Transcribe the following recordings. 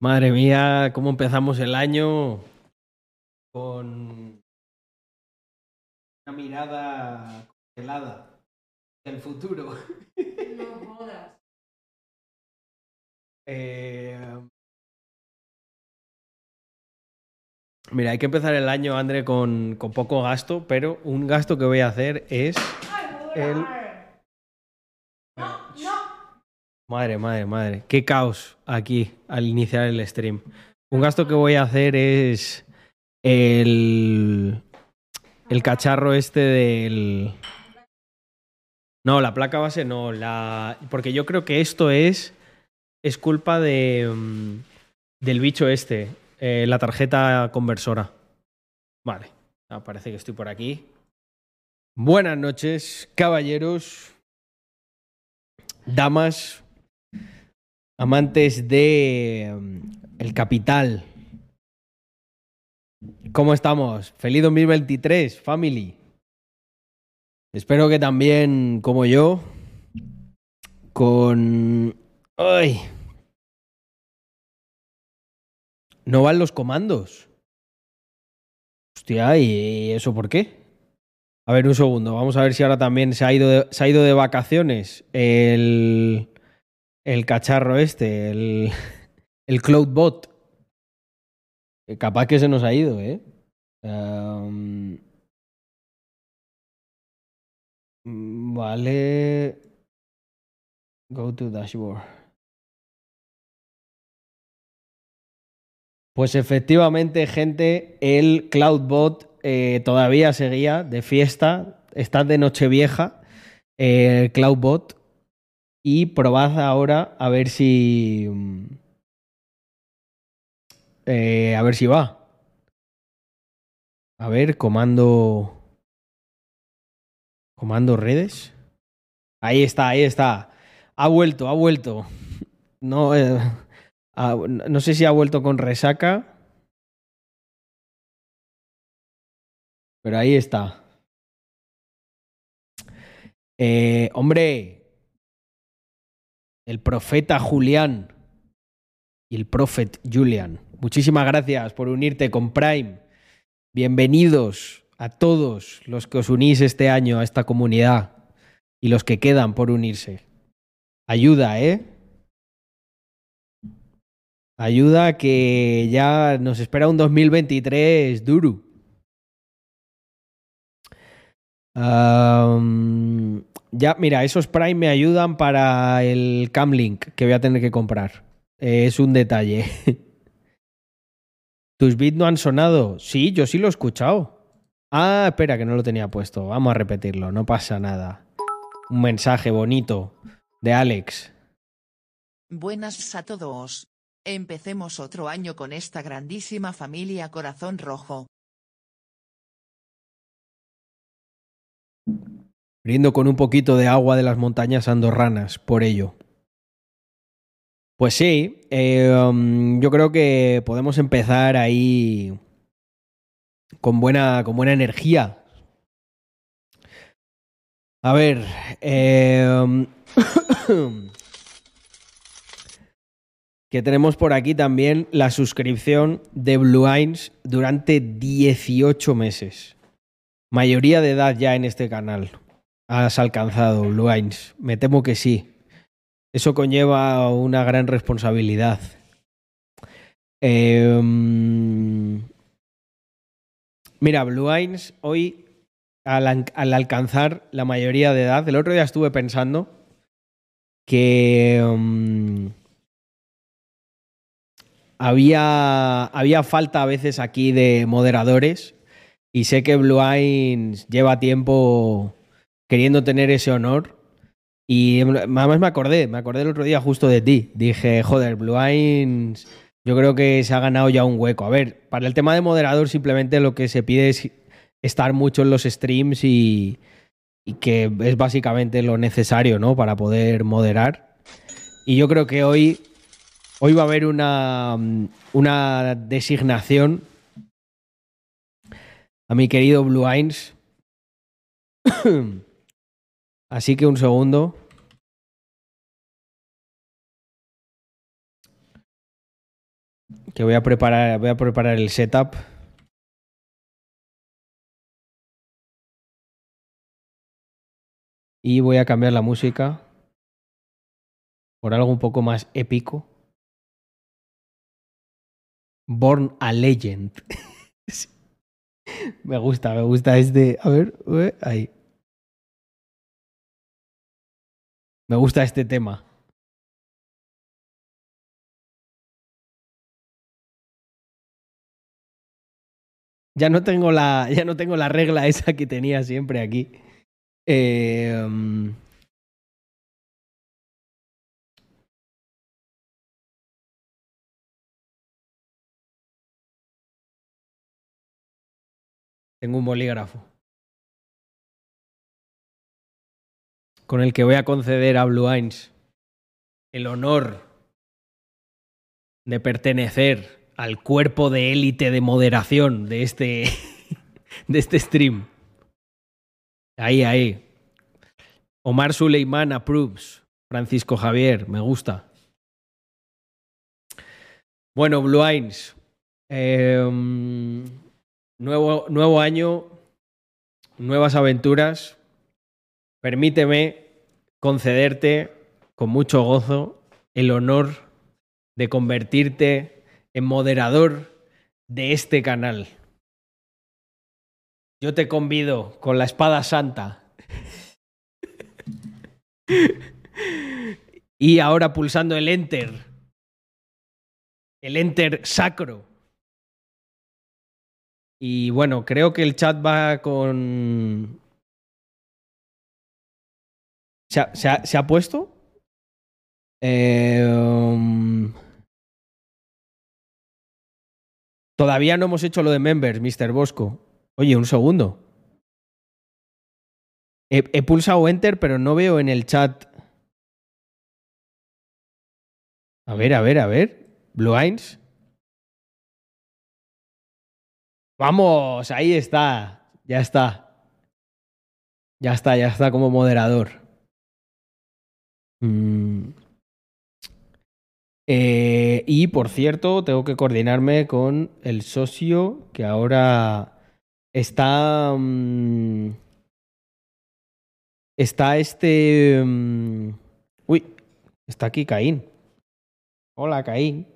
Madre mía, cómo empezamos el año con una mirada congelada del futuro. No jodas. Eh, Mira, hay que empezar el año, André, con, con poco gasto, pero un gasto que voy a hacer es... ¡Ay, me voy a El- dar! No, no. Madre, madre, madre. Qué caos aquí al iniciar el stream. Un gasto que voy a hacer es el, el cacharro este del... No, la placa base no, la... porque yo creo que esto es, es culpa de, mm, del bicho este, eh, la tarjeta conversora. Vale, ah, parece que estoy por aquí. Buenas noches, caballeros, damas, amantes de mm, el capital. ¿Cómo estamos? Feliz 2023, family. Espero que también, como yo, con... ¡Ay! No van los comandos. Hostia, ¿y eso por qué? A ver, un segundo. Vamos a ver si ahora también se ha ido de, se ha ido de vacaciones el, el cacharro este, el, el Cloudbot. Capaz que se nos ha ido, ¿eh? Mm, vale. Go to dashboard. Pues efectivamente, gente, el Cloudbot eh, todavía seguía de fiesta. Está de Nochevieja, eh, Cloudbot. Y probad ahora a ver si. mm, eh, a ver si va. A ver, comando. Comando redes. Ahí está, ahí está. Ha vuelto, ha vuelto. No, eh, no sé si ha vuelto con resaca. Pero ahí está. Eh, hombre, el profeta Julián y el profet Julian. Muchísimas gracias por unirte con Prime. Bienvenidos a todos los que os unís este año a esta comunidad y los que quedan por unirse. Ayuda, ¿eh? Ayuda que ya nos espera un 2023 duro. Ya, mira, esos Prime me ayudan para el Camlink que voy a tener que comprar. Eh, es un detalle. ¿Tus bits no han sonado? Sí, yo sí lo he escuchado. Ah, espera, que no lo tenía puesto. Vamos a repetirlo, no pasa nada. Un mensaje bonito de Alex. Buenas a todos. Empecemos otro año con esta grandísima familia Corazón Rojo. Brindo con un poquito de agua de las montañas andorranas, por ello. Pues sí, um, yo creo que podemos empezar ahí con buena, con buena energía. A ver, um, que tenemos por aquí también la suscripción de Blue Eyes durante 18 meses. Mayoría de edad ya en este canal. Has alcanzado, Blue Eyes. Me temo que sí. Eso conlleva una gran responsabilidad. Mm, mira, Blue Eyes hoy, al, an- al alcanzar la mayoría de edad, el otro día estuve pensando que mm, había, había falta a veces aquí de moderadores y sé que Blue Eyes lleva tiempo queriendo tener ese honor. Y además me acordé, me acordé el otro día justo de ti. Dije, joder, Blue Eyes, yo creo que se ha ganado ya un hueco. A ver, para el tema de moderador simplemente lo que se pide es estar mucho en los streams y, y que es básicamente lo necesario, ¿no? Para poder moderar. Y yo creo que hoy, hoy va a haber una, una designación a mi querido Blue Eyes. Así que un segundo. Que voy a preparar, voy a preparar el setup. Y voy a cambiar la música por algo un poco más épico. Born a Legend. Me gusta, me gusta este. A ver, ahí. Me gusta este tema. Ya no tengo la, ya no tengo la regla esa que tenía siempre aquí. Eh, tengo un bolígrafo. Con el que voy a conceder a Blue Eyes el honor de pertenecer al cuerpo de élite de moderación de este, de este stream. Ahí, ahí. Omar Suleiman approves. Francisco Javier, me gusta. Bueno, Blue Eyes. eh, nuevo, nuevo año, nuevas aventuras. Permíteme concederte con mucho gozo el honor de convertirte en moderador de este canal. Yo te convido con la espada santa. y ahora pulsando el enter. El enter sacro. Y bueno, creo que el chat va con... ¿Se ha, puesto? Um, Todavía no hemos hecho lo de members, Mr. Bosco. Oye, un segundo. He, he pulsado enter, pero no veo en el chat. A ver, a ver, a ver. Blue Eyes. Vamos, ahí está. Ya está. Ya está, ya está como moderador. Mm. Eh, y por cierto, tengo que coordinarme con el socio que ahora está. mm, está este. mm, uy, está aquí Caín. Hola, Caín.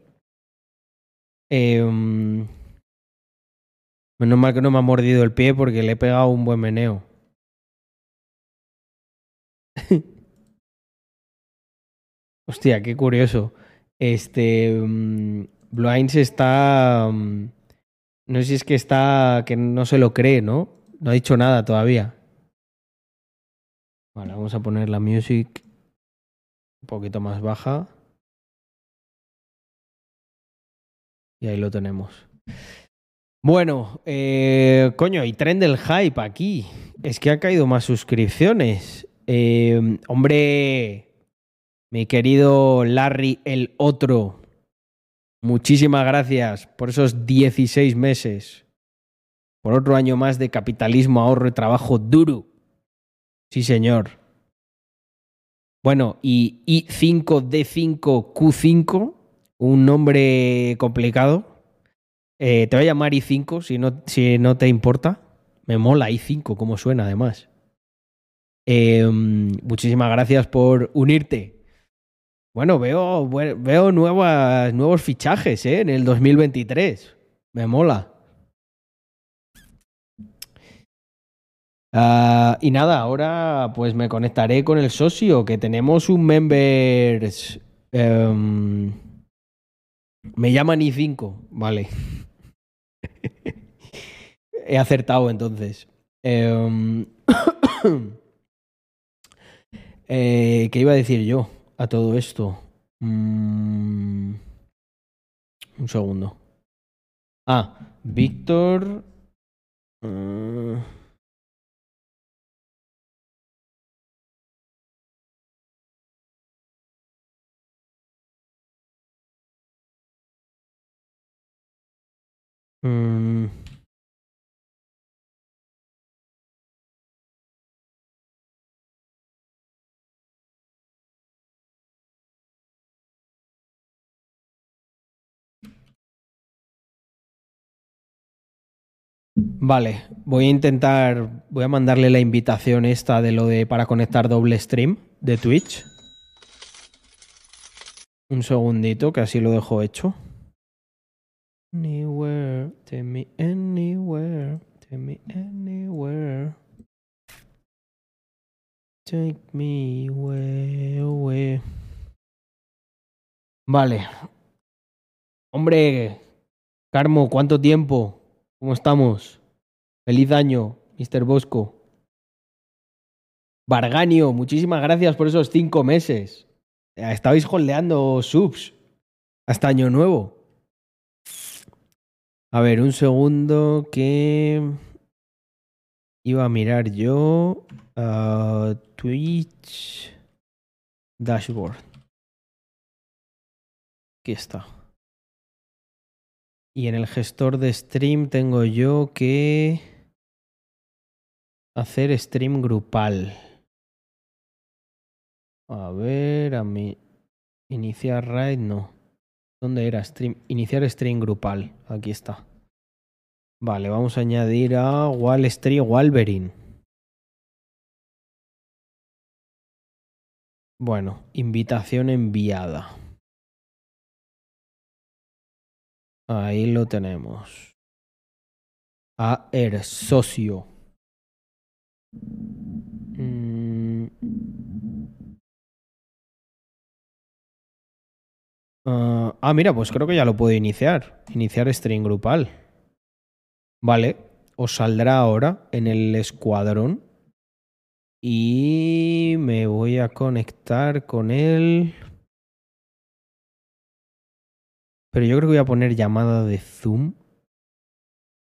Mm, menos mal que no me ha mordido el pie porque le he pegado un buen meneo. Hostia, qué curioso. Este. mm, Blinds está. mm, no sé si es que está. que no se lo cree, ¿no? No ha dicho nada todavía. Vale, vamos a poner la music un poquito más baja. Y ahí lo tenemos. Bueno, eh, coño, y tren del hype aquí. Es que ha caído más suscripciones. Eh, hombre, mi querido Larry el otro, muchísimas gracias por esos 16 meses. Por otro año más de capitalismo, ahorro y trabajo duro. Sí, señor. Bueno, y I5D5Q5, un nombre complicado. Eh, te voy a llamar I5 si no, si no te importa. Me mola I5, como suena además. Eh, muchísimas gracias por unirte. Bueno, veo, veo nuevos fichajes ¿eh? en el 2023. Me mola. Ah, y nada, ahora pues me conectaré con el socio, que tenemos un members. em, me llaman I5, vale. He acertado entonces. Eh, ¿Qué iba a decir yo a todo esto? Mm, un segundo. Ah, Víctor. mm, Vale, voy a intentar, voy a mandarle la invitación esta de lo de para conectar doble stream de Twitch. Un segundito, que así lo dejo hecho. Anywhere, take me anywhere, take me anywhere. Take me away, away. Vale. Hombre, Carmo, ¿cuánto tiempo? ¿Cómo estamos? Feliz año, Mr. Bosco. Varganio, muchísimas gracias por esos cinco meses. Estabais holdeando subs hasta año nuevo. A ver, un segundo que iba a mirar yo a Twitch Dashboard. Aquí está. Y en el gestor de stream tengo yo que hacer stream grupal. A ver, a mí. Iniciar raid, no. ¿Dónde era? Stream. Iniciar stream grupal. Aquí está. Vale, vamos a añadir a Wall Street Wolverine. Bueno, invitación enviada. Ahí lo tenemos. A er socio. Mm. Ah, ah, mira, pues creo que ya lo puedo iniciar. Iniciar stream grupal. Vale, os saldrá ahora en el escuadrón. Y me voy a conectar con él. Pero yo creo que voy a poner llamada de Zoom.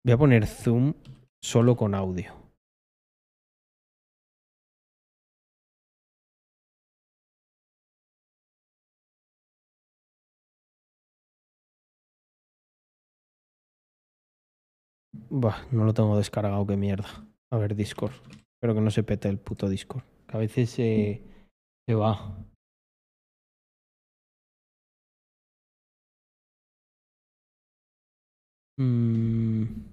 Voy a poner Zoom solo con audio. Bah, no lo tengo descargado, qué mierda. A ver, Discord. Espero que no se pete el puto Discord. Que a veces se, se va. ¿Dónde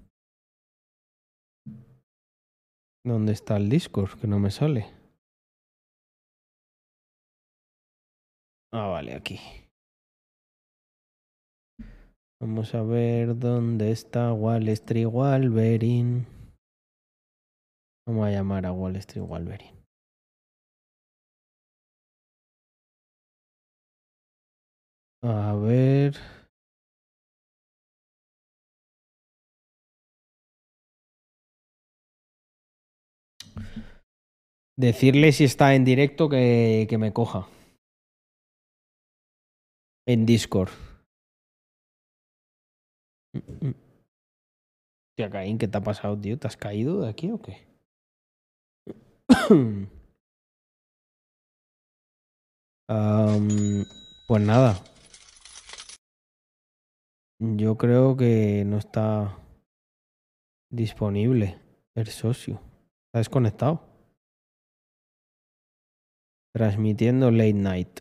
está el Discord? Que no me sale. Ah, vale, aquí. Vamos a ver dónde está Wall Street Wolverine. Vamos a llamar a Wall Street Wolverine. A ver. Decirle si está en directo que, que me coja. En Discord. Hostia, Caín, ¿qué te ha pasado, tío? ¿Te has caído de aquí o qué? Pues nada. Yo creo que no está disponible el socio. Está desconectado. Transmitiendo late night.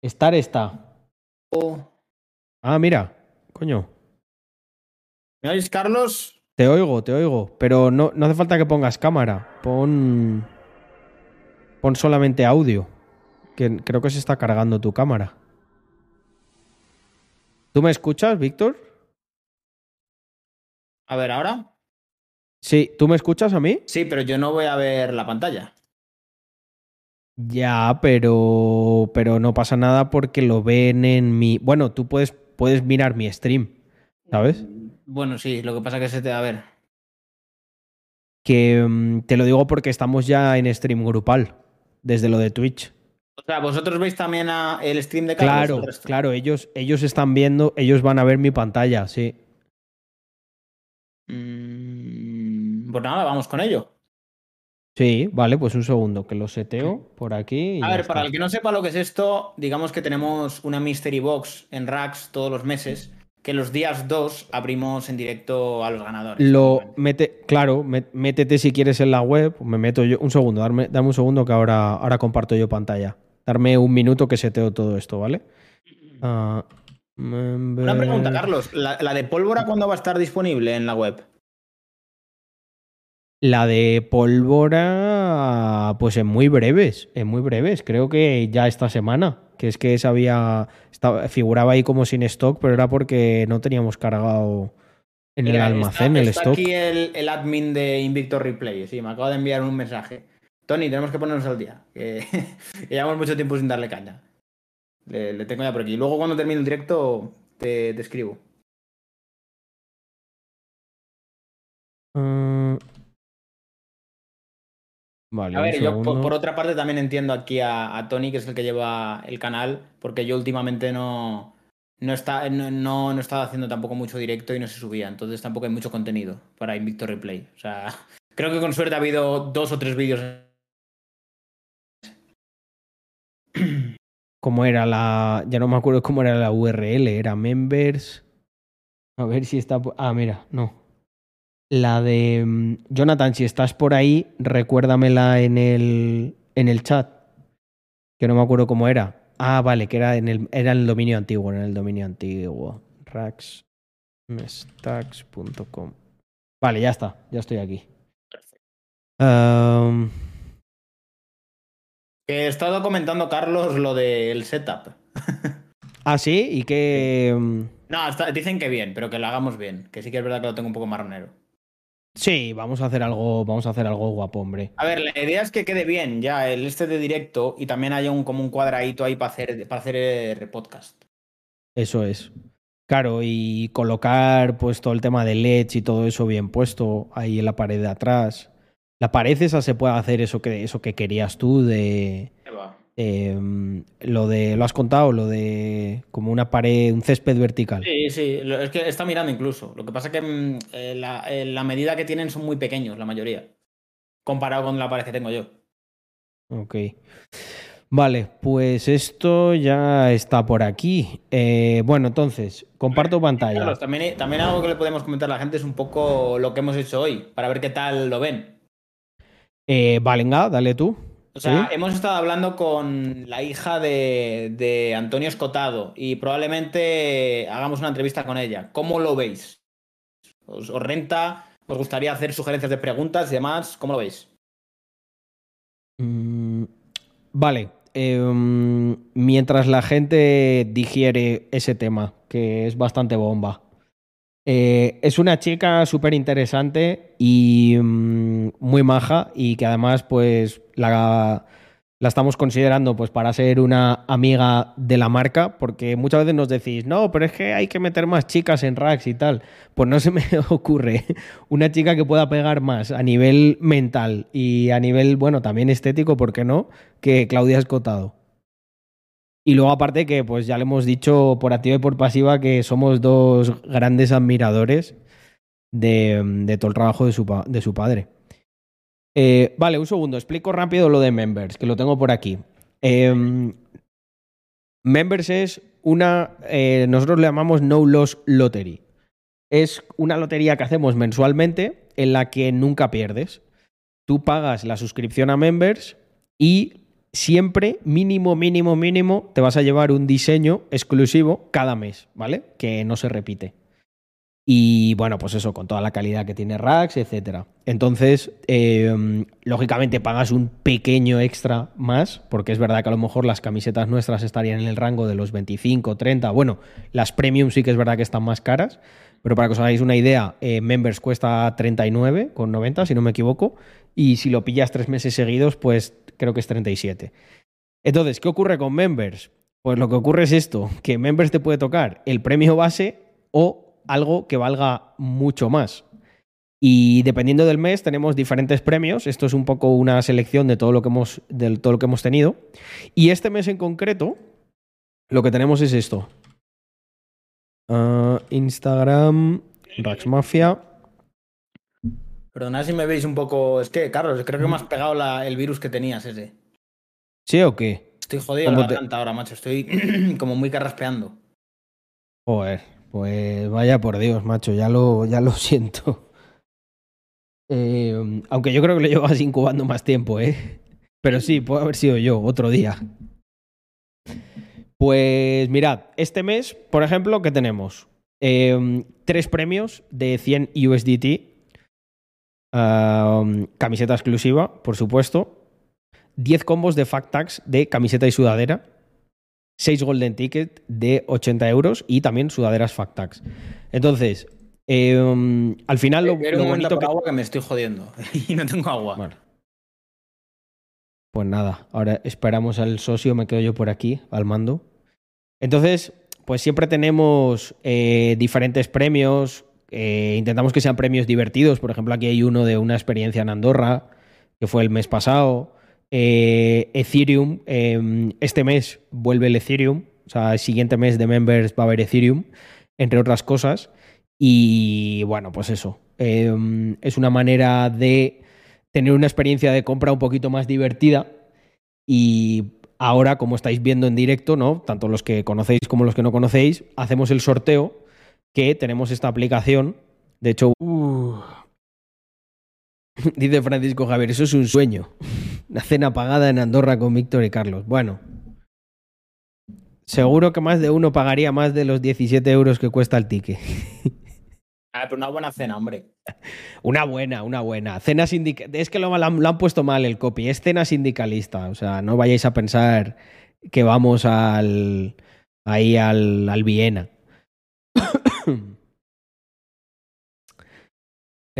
Estar está. Ah, mira. Coño. ¿Me oís, Carlos? Te oigo, te oigo. Pero no, no hace falta que pongas cámara. Pon. Pon solamente audio. Que creo que se está cargando tu cámara. ¿Tú me escuchas, Víctor? A ver, ¿ahora? Sí, ¿tú me escuchas a mí? Sí, pero yo no voy a ver la pantalla. Ya, pero. Pero no pasa nada porque lo ven en mi. Bueno, tú puedes, puedes mirar mi stream. ¿Sabes? Bueno, sí, lo que pasa que se te... A ver. Que mm, te lo digo porque estamos ya en stream grupal. Desde lo de Twitch. O sea, vosotros veis también a- el stream de Carlos. Claro, claro, ellos, ellos están viendo, ellos van a ver mi pantalla, sí. Mm, pues nada, vamos con ello. Sí, vale, pues un segundo, que lo seteo por aquí. y A ver, para el que no sepa lo que es esto, digamos que tenemos una Mystery Box en Racks todos los meses, que los días 2 abrimos en directo a los ganadores. Lo mete, claro, métete si quieres en la web, me meto yo. Un segundo, darme, dame un segundo que ahora, ahora comparto yo pantalla. Darme un minuto que seteo todo esto, ¿vale? Ah, Una pregunta, Carlos. ¿La, la de pólvora cuándo va a estar disponible en la web? La de pólvora, pues en muy breves, en muy breves. Creo que ya esta semana. Que es que esa había. estaba- figuraba ahí como sin stock, pero era porque no teníamos cargado en el almacén está, el está stock. aquí el, el admin de Invictor Replay. Sí, me acaba de enviar un mensaje. Tony, tenemos que ponernos al día. Que, que llevamos mucho tiempo sin darle caña. Le, le tengo ya por aquí. Luego, cuando termine el directo, te, te escribo. Mm. Vale, A ver, yo por, por otra parte también entiendo aquí a, a Tony, que es el que lleva el canal, porque yo últimamente no, no, está, no, no, no estaba haciendo tampoco mucho directo y no se subía, entonces tampoco hay mucho contenido para Invictor Replay. O sea, creo que con suerte ha habido dos o tres vídeos. ¿Cómo era la.? Ya no me acuerdo cómo era la URL. Era members. A ver si está. Ah, mira, no. La de. mm, Jonathan, si estás por ahí, recuérdamela en el, en el chat. Que no me acuerdo cómo era. Ah, vale, que era en el, era en el dominio antiguo. En el dominio antiguo. racksmestacks.com. Vale, ya está. Ya estoy aquí. Que he estado comentando, Carlos, lo del setup. ah, sí, y que. mm, No, está- dicen que bien, pero que lo hagamos bien. Que sí que es verdad que lo tengo un poco marronero. Sí, vamos a hacer algo, vamos a hacer algo guapo, hombre. A ver, la idea es que quede bien ya el este de directo y también haya un, como un cuadradito ahí para hacer, para hacer podcast. Eso es. Claro, y colocar pues todo el tema de LEDs y todo eso bien puesto ahí en la pared de atrás. La pared esa se puede hacer eso que, eso que querías tú de, de, mm, lo de, lo has contado, lo de como una pared, un césped vertical. Sí, sí, es que está mirando incluso. Lo que pasa es que mm, eh, la, eh, la medida que tienen son muy pequeños, la mayoría. Comparado con la pared que tengo yo. Ok. Vale, pues esto ya está por aquí. Eh, bueno, entonces, comparto pantalla. Carlos, también, también algo que le podemos comentar a la gente es un poco lo que hemos hecho hoy, para ver qué tal lo ven. Valenga, dale tú. O sea, ¿Sí? hemos estado hablando con la hija de, de Antonio Escotado y probablemente hagamos una entrevista con ella. ¿Cómo lo veis? ¿Os, os renta? ¿Os gustaría hacer sugerencias de preguntas y demás? ¿Cómo lo veis? Mm, vale. em, mientras la gente digiere ese tema, que es bastante bomba. Eh, es una chica súper interesante y mm, muy maja y que además pues la, estamos considerando pues para ser una amiga de la marca porque muchas veces nos decís, no, pero es que hay que meter más chicas en racks y tal. Pues no se me ocurre una chica que pueda pegar más a nivel mental y a nivel, bueno, también estético, ¿por qué no? Que Claudia Escotado. Y luego aparte que pues ya le hemos dicho por activa y por pasiva que somos dos grandes admiradores de, todo el trabajo de su, de su padre. Eh, vale, un segundo, explico rápido lo de Members, que lo tengo por aquí. Em, members es una, eh, nosotros le llamamos No Loss Lottery. Es una lotería que hacemos mensualmente en la que nunca pierdes. Tú pagas la suscripción a Members y siempre, mínimo, mínimo, mínimo, te vas a llevar un diseño exclusivo cada mes, ¿vale? Que no se repite. Y bueno, pues eso, con toda la calidad que tiene Rax, etcétera. Entonces, eh, lógicamente pagas un pequeño extra más, porque es verdad que a lo mejor las camisetas nuestras estarían en el rango de los 25, 30. Bueno, las premium sí que es verdad que están más caras, pero para que os hagáis una idea, eh, Members cuesta 39,90, si no me equivoco, y si lo pillas tres meses seguidos, pues creo que es 37. Entonces, ¿qué ocurre con Members? Pues lo que ocurre es esto, que Members te puede tocar el premio base o algo que valga mucho más. Y dependiendo del mes tenemos diferentes premios. Esto es un poco una selección de todo lo que hemos, todo lo que hemos tenido. Y este mes en concreto, lo que tenemos es esto. Ah, Instagram, Rax Mafia. Perdonad si me veis un poco. Es que, Carlos, creo que me has pegado la- el virus que tenías ese. ¿Sí o qué? Estoy jodido ¿Cómo la te- garganta ahora, macho. Estoy como muy carraspeando. Joder, pues vaya por Dios, macho, ya lo, ya lo siento. Eh, aunque yo creo que lo llevas incubando más tiempo, ¿eh? Pero sí, puede haber sido yo otro día. Pues mirad, este mes, por ejemplo, ¿qué tenemos? Eh, tres premios de 100 USDT. Camiseta exclusiva, por supuesto. 10 combos de Fact Tags de camiseta y sudadera. 6 Golden Ticket de 80 euros y también sudaderas Fact Tags. Entonces, eh, um, al final lo, Quiero lo un bonito que... agua que me estoy jodiendo y no tengo agua. Bueno. Pues nada, ahora esperamos al socio, me quedo yo por aquí, al mando. Entonces, pues siempre tenemos eh, diferentes premios, eh, intentamos que sean premios divertidos, por ejemplo, aquí hay uno de una experiencia en Andorra, que fue el mes pasado. Eh, Ethereum, eh, este mes vuelve el Ethereum, o sea, el siguiente mes de members va a haber Ethereum, entre otras cosas. Y bueno, pues eso, eh, es una manera de tener una experiencia de compra un poquito más divertida. Y ahora, como estáis viendo en directo, ¿no? Tanto los que conocéis como los que no conocéis, hacemos el sorteo que tenemos esta aplicación. De hecho, uh, dice Francisco Javier, eso es un sueño. Una cena pagada en Andorra con Víctor y Carlos. Bueno, seguro que más de uno pagaría más de los 17 euros que cuesta el ticket. Ah, pero una buena cena, hombre. Una buena, una buena. Cena sindicalista. Es que lo, lo han, lo han puesto mal el copy. Es cena sindicalista. O sea, no vayáis a pensar que vamos al. ahí al, al Viena.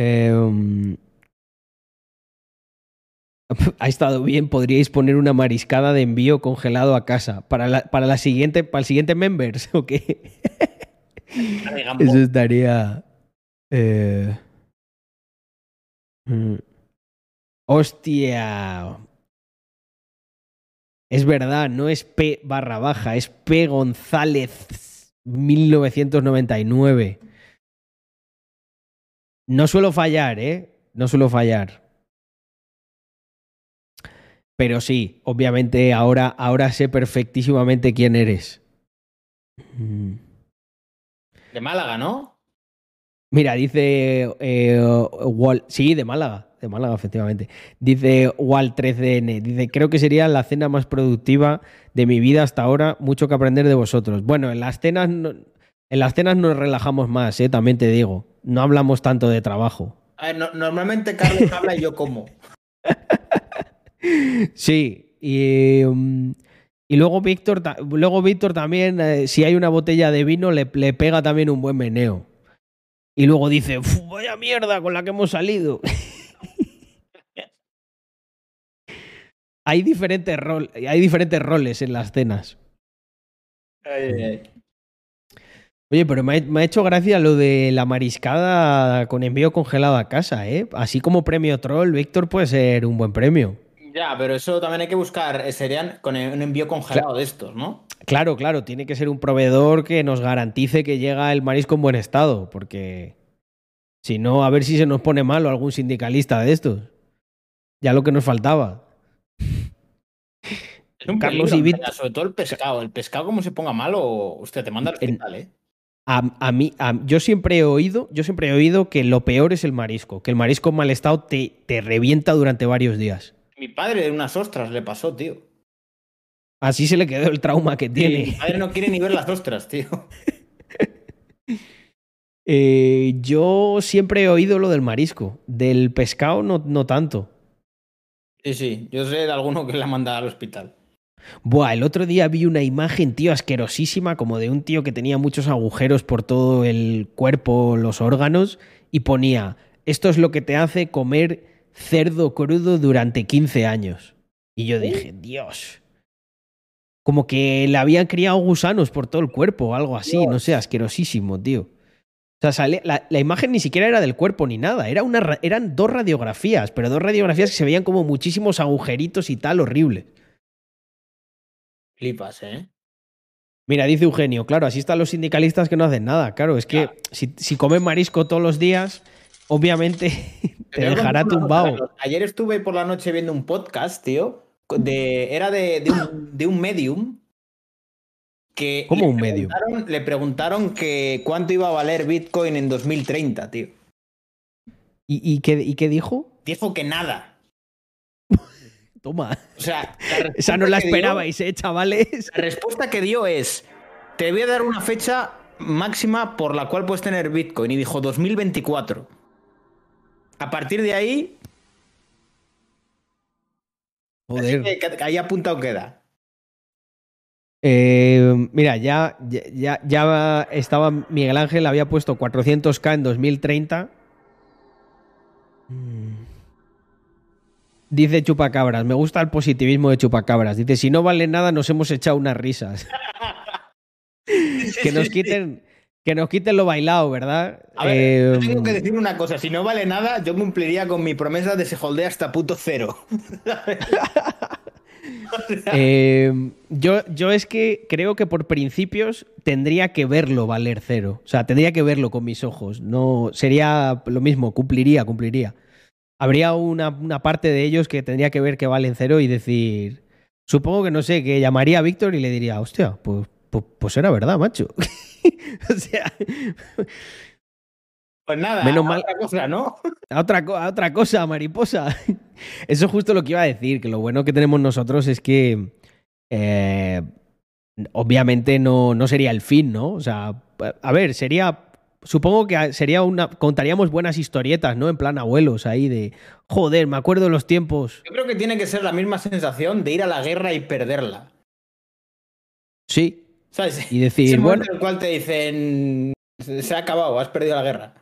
Eh, um, ha estado bien. Podríais poner una mariscada de envío congelado a casa. Para, la, para, la siguiente, para el siguiente members, ¿o qué? Eso estaría. Eh... Mm. Hostia. Es verdad, no es P barra baja, es P González 1999. No suelo fallar, ¿eh? No suelo fallar. Pero sí, obviamente ahora, ahora sé perfectísimamente quién eres. De Málaga, ¿no? Mira, dice eh, Wall. Sí, de Málaga. De Málaga, efectivamente. Dice Wal13N. Dice: Creo que sería la cena más productiva de mi vida hasta ahora. Mucho que aprender de vosotros. Bueno, en las cenas, no, en las cenas nos relajamos más, ¿eh? también te digo. No hablamos tanto de trabajo. A ver, no, normalmente Carlos habla y yo como. sí, y. Um, y luego Víctor, luego Víctor también, eh, si hay una botella de vino, le, le, pega también un buen meneo. Y luego dice, vaya mierda con la que hemos salido. hay, diferentes rol, hay diferentes roles en las cenas. Ay, ay. Oye, pero me ha, me ha, hecho gracia lo de la mariscada con envío congelado a casa, ¿eh? Así como premio troll, Víctor puede ser un buen premio. Ya, pero eso también hay que buscar, serían con un envío congelado claro. de estos, ¿no? Claro, claro, tiene que ser un proveedor que nos garantice que llega el marisco en buen estado, porque si no, a ver si se nos pone malo algún sindicalista de estos. Ya lo que nos faltaba. Es un Carlos peligro, y Víctor... Sobre todo el pescado. El pescado, como se ponga malo, usted te manda al hospital, ¿eh? A, a mí, a, yo siempre he oído, yo siempre he oído que lo peor es el marisco, que el marisco en mal estado te, te revienta durante varios días. Mi padre de unas ostras le pasó, tío. Así se le quedó el trauma que tiene. Mi padre no quiere ni ver las ostras, tío. eh, yo siempre he oído lo del marisco. Del pescado no, no tanto. Sí, sí. Yo sé de alguno que la manda al hospital. Buah, el otro día vi una imagen, tío, asquerosísima, como de un tío que tenía muchos agujeros por todo el cuerpo, los órganos, y ponía, esto es lo que te hace comer cerdo crudo durante 15 años. Y yo dije, Dios. Como que le habían criado gusanos por todo el cuerpo o algo así, Dios. no sé, asquerosísimo, tío. O sea, sale, la, la, imagen ni siquiera era del cuerpo ni nada, era una, eran dos radiografías, pero dos radiografías que se veían como muchísimos agujeritos y tal, horrible. Flipas, ¿eh? Mira, dice Eugenio, claro, así están los sindicalistas que no hacen nada. Claro, es que claro. si, si comen marisco todos los días, obviamente te dejará tumbado. Ayer estuve por la noche viendo un podcast, tío. De, era de, de, un, de un medium. Que ¿Cómo un medium? Le preguntaron que cuánto iba a valer Bitcoin en 2030, tío. ¿Y, y, qué, ¿Y qué dijo? Dijo que nada. Toma. O sea, Esa no la dio- esperabais, ¿eh, chavales? La respuesta que dio es: Te voy a dar una fecha máxima por la cual puedes tener Bitcoin. Y dijo 2024. A partir de ahí, Joder. que- que ahí apuntado queda. Eh, mira, ya, ya, ya- ya estaba Miguel Ángel, había puesto 400k en 2030. Mm. Dice Chupacabras, me gusta el positivismo de Chupacabras. Dice, si no vale nada, nos hemos echado unas risas. que nos quiten, que nos quiten lo bailado, ¿verdad? A ver, Eh, yo tengo que decir una cosa: si no vale nada, yo cumpliría con mi promesa de se holdea hasta punto cero. Eh, yo, yo es que creo que por principios tendría que verlo valer cero. O sea, tendría que verlo con mis ojos. No sería lo mismo, cumpliría, cumpliría. Habría una, una parte de ellos que tendría que ver que valen cero y decir. Supongo que no sé, que llamaría a Víctor y le diría, hostia, pues, pues, pues era verdad, macho. o sea, Pues nada, Menos a mal- otra cosa, ¿no? A otra, a otra cosa, mariposa. Eso es justo lo que iba a decir, que lo bueno que tenemos nosotros es que eh, obviamente no, no sería el fin, ¿no? O sea, a ver, sería... Supongo que sería una... Contaríamos buenas historietas, ¿no? En plan abuelos ahí de... Joder, me acuerdo de los tiempos. Yo creo que tiene que ser la misma sensación de ir a la guerra y perderla. Sí. ¿Sabes? Y decir, bueno, en el cual te dicen: Se ha acabado, has perdido la guerra.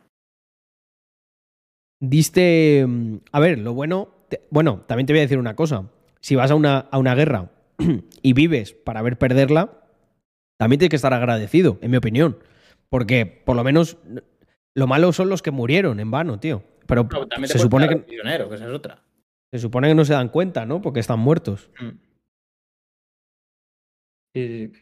diste... mm, A ver, lo bueno... te- Bueno, también te voy a decir una cosa. Si vas a una, a una guerra y vives para ver perderla, también tienes que estar agradecido, en mi opinión. Porque por lo menos lo malo son los que murieron en vano, tío. Pero No, también se supone que prisionero, que esa es otra. se supone que no se dan cuenta, ¿no? Porque están muertos. Mm. Sí, sí.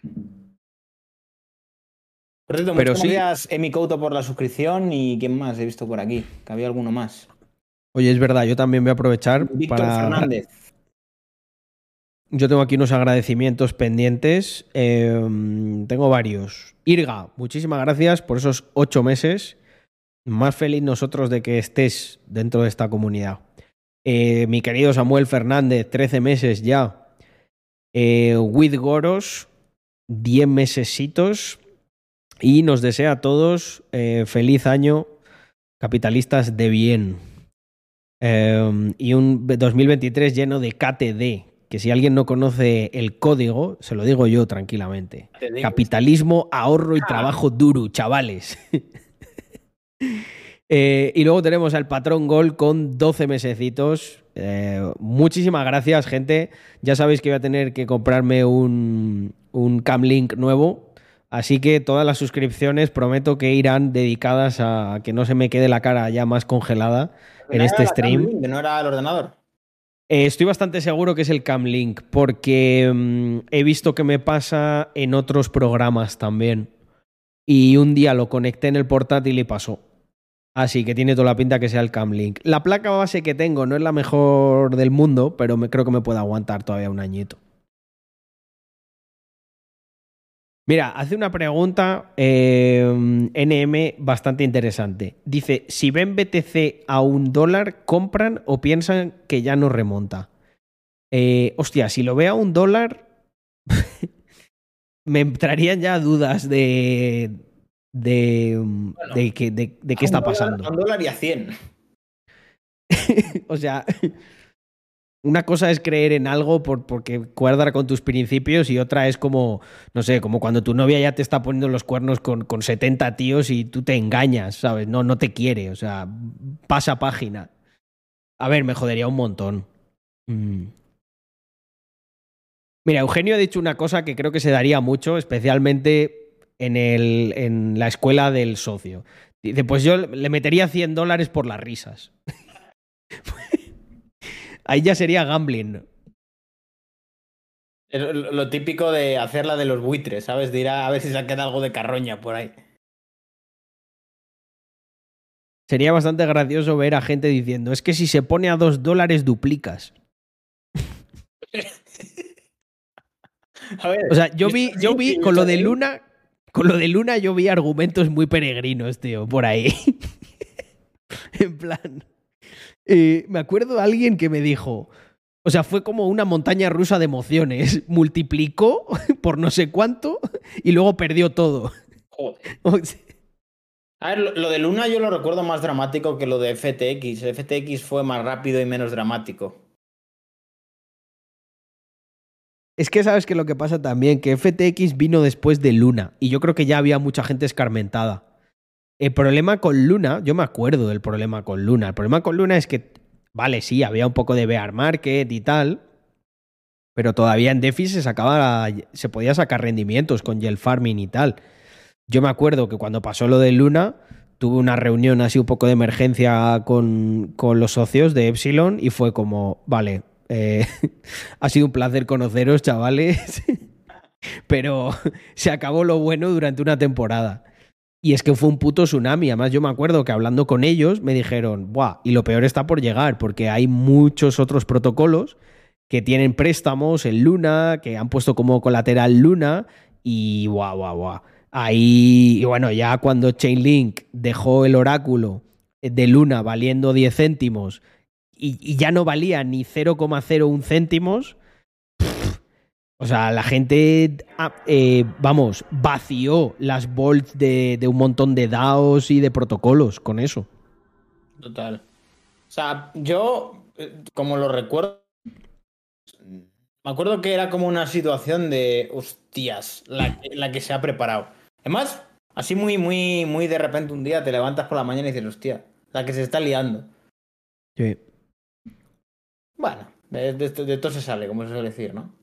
Por cierto, Pero muchas sí- gracias Emi Couto por la suscripción y quién más he visto por aquí, que había alguno más. Oye, es verdad, yo también voy a aprovechar Víctor para Fernández. Yo tengo aquí unos agradecimientos pendientes. Eh, tengo varios. Irga, muchísimas gracias por esos ocho meses. Más feliz nosotros de que estés dentro de esta comunidad. Eh, mi querido Samuel Fernández, 13 meses ya. Eh, With Goros, 10 mesesitos. Y nos desea a todos eh, feliz año, capitalistas de bien. Eh, y un 2023 lleno de KTD, que si alguien no conoce el código, se lo digo yo tranquilamente. Capitalismo, ahorro y trabajo duro, chavales. Eh, y luego tenemos al patrón Gol con 12 mesecitos. Eh, muchísimas gracias, gente. Ya sabéis que voy a tener que comprarme un, un Camlink nuevo. Así que todas las suscripciones prometo que irán dedicadas a que no se me quede la cara ya más congelada en ¿no este stream. Camlink, que no era el ordenador. Eh, estoy bastante seguro que es el Camlink, porque mm, he visto que me pasa en otros programas también. Y un día lo conecté en el portátil y pasó. Así que tiene toda la pinta que sea el Camlink. La placa base que tengo no es la mejor del mundo, pero creo que me puede aguantar todavía un añito. Mira, hace una pregunta eh, NM bastante interesante. Dice, si ven BTC a un dólar, ¿compran o piensan que ya no remonta? Eh, hostia, si lo ve a un dólar, me entrarían ya dudas de, de, de, que- de- de qué está dólar- pasando. A un dólar y a 100. o sea, una cosa es creer en algo por, porque cuadra con tus principios y otra es como, no sé, como cuando tu novia ya te está poniendo los cuernos con, con 70 tíos y tú te engañas, ¿sabes? No, no te quiere, o sea, pasa página. A ver, me jodería un montón. Mm. Mira, Eugenio ha dicho una cosa que creo que se daría mucho, especialmente en, el, en la escuela del socio. Dice, pues yo le metería 100 dólares por las risas. Ahí ya sería gambling. Lo típico de hacerla de los buitres, ¿sabes? De ir a, a ver si se queda algo de carroña por ahí. Sería bastante gracioso ver a gente diciendo, es que si se pone a dos dólares duplicas. A ver, O sea, yo vi, yo vi con lo de Luna, con lo de Luna yo vi argumentos muy peregrinos, tío, por ahí. en plan, eh, me acuerdo de alguien que me dijo, O sea, fue como una montaña rusa de emociones. Multiplicó por no sé cuánto y luego perdió todo. Joder. O sea, A ver, lo, lo de Luna yo lo recuerdo más dramático que lo de FTX. FTX fue más rápido y menos dramático. Es que sabes que lo que pasa también, que FTX vino después de Luna y yo creo que ya había mucha gente escarmentada. El problema con Luna, yo me acuerdo del problema con Luna. El problema con Luna es que, vale, sí, había un poco de bear market y tal, pero todavía en DeFi se sacaba, se podía sacar rendimientos con gel farming y tal. Yo me acuerdo que cuando pasó lo de Luna, tuve una reunión así un poco de emergencia con, con los socios de Epsilon y fue como, vale, eh, ha sido un placer conoceros, chavales, pero se acabó lo bueno durante una temporada. Y es que fue un puto tsunami. Además, yo me acuerdo que hablando con ellos me dijeron, ¡buah! Y lo peor está por llegar, porque hay muchos otros protocolos que tienen préstamos en Luna, que han puesto como colateral Luna, y ¡buah, buah, buah! Ahí, y bueno, ya cuando Chainlink dejó el oráculo de Luna valiendo 10 céntimos y, ya no valía ni 0,01 céntimos, o sea, la gente, ah, eh, vamos, vació las vaults de, de un montón de DAOs y de protocolos con eso. Total. O sea, yo, eh, como lo recuerdo, me acuerdo que era como una situación de hostias, la, la que se ha preparado. Además, así muy, muy, muy de repente un día te levantas por la mañana y dices, hostia, la que se está liando. Sí. Bueno, de, de, de todo se sale, como se suele decir, ¿no?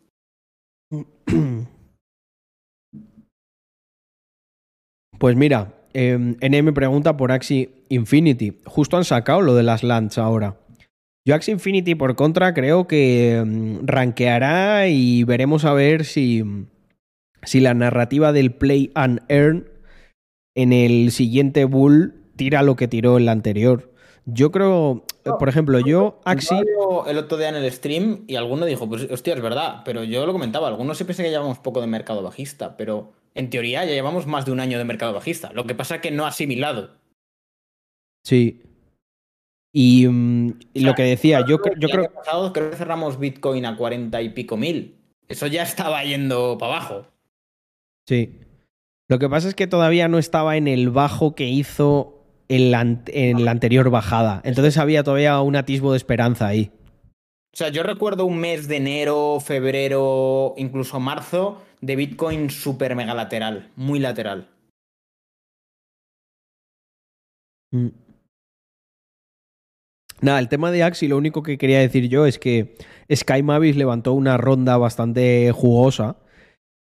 Pues mira, eh, NM pregunta por Axie Infinity. Justo han sacado lo de las lands ahora. Yo Axie Infinity, por contra, creo que mm, rankeará y veremos a ver si, si la narrativa del play and earn en el siguiente bull tira lo que tiró en la anterior. Yo creo, eh, por ejemplo, yo. Estaba El otro día en el stream y alguno dijo, pues hostia, es verdad, pero yo lo comentaba, algunos se piensa que llevamos poco de mercado bajista, pero en teoría ya llevamos más de un año de mercado bajista. Lo que pasa es que no ha asimilado. Sí. Y, mm, y O sea, lo que decía, yo, yo año creo... pasado creo que cerramos Bitcoin a 40 y pico mil. Eso ya estaba yendo para abajo. Sí. Lo que pasa es que todavía no estaba en el bajo que hizo en la, en la anterior bajada. Entonces había todavía un atisbo de esperanza ahí. O sea, yo recuerdo un mes de enero, febrero, incluso marzo, de Bitcoin súper mega lateral, muy lateral. Mm. Nada, el tema de Axi, lo único que quería decir yo es que Sky Mavis levantó una ronda bastante jugosa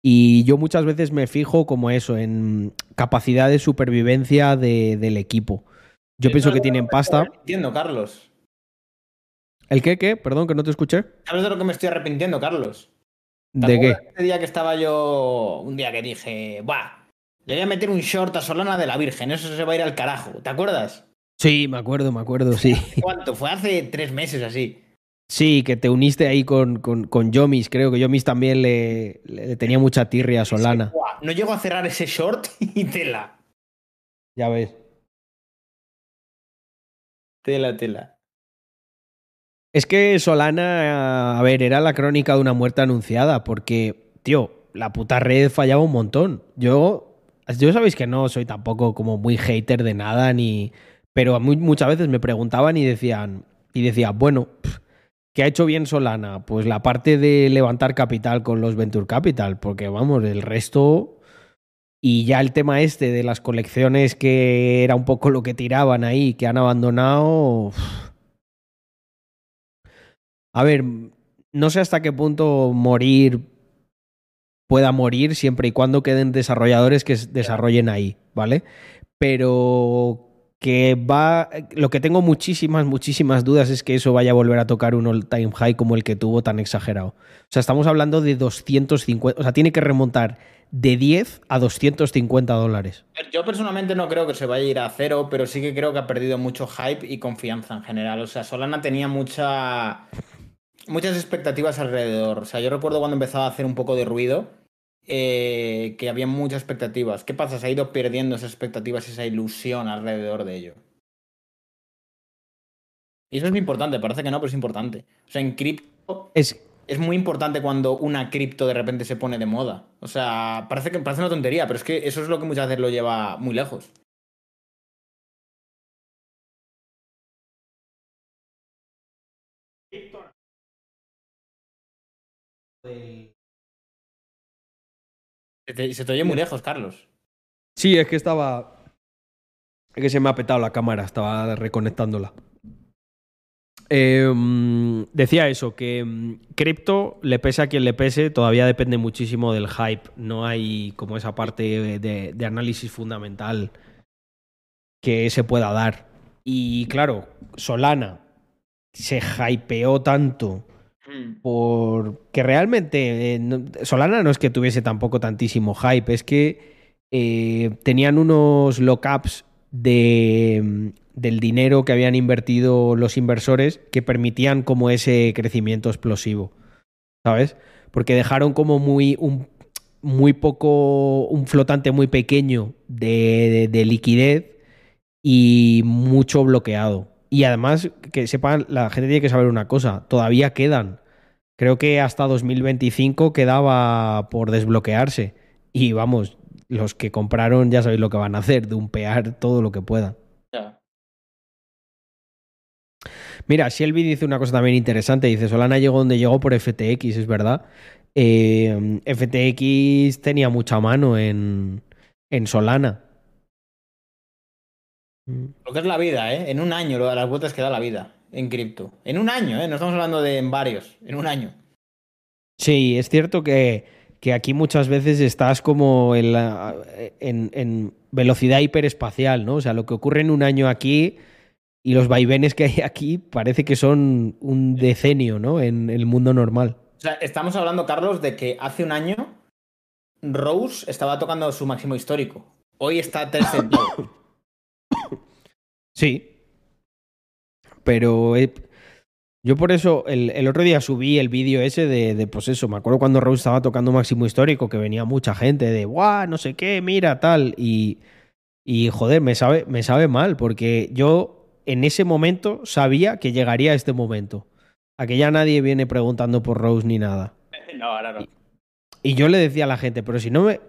y yo muchas veces me fijo como eso, en capacidad de supervivencia de- del equipo. Yo pienso que tienen pasta. Entiendo, Carlos. ¿El qué? ¿Qué? Perdón, que no te escuché. ¿Sabes de lo que me estoy arrepintiendo, Carlos? ¿Te ¿De qué? Ese día que estaba yo, un día que dije, ¡buah! Le voy a meter un short a Solana de la Virgen, eso se va a ir al carajo. ¿Te acuerdas? Sí, me acuerdo, me acuerdo, sí. ¿Cuánto? Fue hace tres meses así. Sí, que te uniste ahí con, con, con Yomis. Creo que Yomis también le, le tenía mucha tirria a Solana. No llego a cerrar ese short y tela. Ya ves. Tela, tela. Es que Solana, a ver, era la crónica de una muerte anunciada, porque, tío, la puta red fallaba un montón. Yo, yo sabéis que no soy tampoco como muy hater de nada, ni. Pero muy- muchas veces me preguntaban y decían, y decía, bueno, ¿qué ha hecho bien Solana? Pues la parte de levantar capital con los Venture Capital, porque vamos, el resto. Y ya el tema este de las colecciones que era un poco lo que tiraban ahí, que han abandonado. uf. A ver, no sé hasta qué punto morir pueda morir siempre y cuando queden desarrolladores que desarrollen ahí, ¿vale? Pero que va. Lo que tengo muchísimas, muchísimas dudas es que eso vaya a volver a tocar un all-time high como el que tuvo tan exagerado. O sea, estamos hablando de 250. O sea, tiene que remontar de 10 a 250 dólares. Yo personalmente no creo que se vaya a ir a cero, pero sí que creo que ha perdido mucho hype y confianza en general. O sea, Solana tenía mucha, muchas expectativas alrededor. O sea, yo recuerdo cuando empezaba a hacer un poco de ruido eh, que había muchas expectativas. ¿Qué pasa? Se ha ido perdiendo esas expectativas, esa ilusión alrededor de ello. Y eso es importante, parece que no, pero es importante. O sea, en cripto Es, es muy importante cuando una cripto de repente se pone de moda. O sea, parece que parece una tontería, pero es que eso es lo que muchas veces lo lleva muy lejos. Se te oye muy lejos, Carlos. Sí, es que estaba. Es que se me ha petado la cámara, estaba reconectándola. Mm, decía eso, que mm, cripto, le pese a quien le pese, todavía depende muchísimo del hype. No hay como esa parte de, de análisis fundamental que se pueda dar. Y claro, Solana se hypeó tanto por que realmente eh, Solana no es que tuviese tampoco tantísimo hype, es que eh, tenían unos lockups de, mm, del dinero que habían invertido los inversores que permitían como ese crecimiento explosivo, ¿sabes? Porque dejaron como muy un muy poco un flotante muy pequeño de- de liquidez y mucho bloqueado. Y además, que sepan, la gente tiene que saber una cosa, todavía quedan. Creo que hasta 2025 quedaba por desbloquearse. Y vamos, los que compraron ya sabéis lo que van a hacer, dumpear todo lo que puedan. Mira, Shelby dice una cosa también interesante. Dice, Solana llegó donde llegó por FTX, es verdad. Eh, FTX tenía mucha mano en, en Solana. Mm. Lo que es la vida, ¿eh? En un año, lo- las vueltas que da la vida en cripto. En un año, ¿eh? No estamos hablando de en varios. En un año. Sí, es cierto que, que aquí muchas veces estás como en, la- en- en velocidad hiperespacial, ¿no? O sea, lo que ocurre en un año aquí y los vaivenes que hay aquí parece que son un decenio, ¿no? En el mundo normal. O sea, estamos hablando, Carlos, de que hace un año Rose estaba tocando su máximo histórico. Hoy está tercer Sí. Pero eh, yo por eso el, el otro día subí el vídeo ese de, de, pues eso, me acuerdo cuando Rose estaba tocando máximo histórico, que venía mucha gente de, guau, no sé qué, mira, tal. Y, y joder, me sabe, me sabe mal, porque yo en ese momento sabía que llegaría a este momento. A que ya nadie viene preguntando por Rose ni nada. No, ahora no. Y yo le decía a la gente, pero si no me.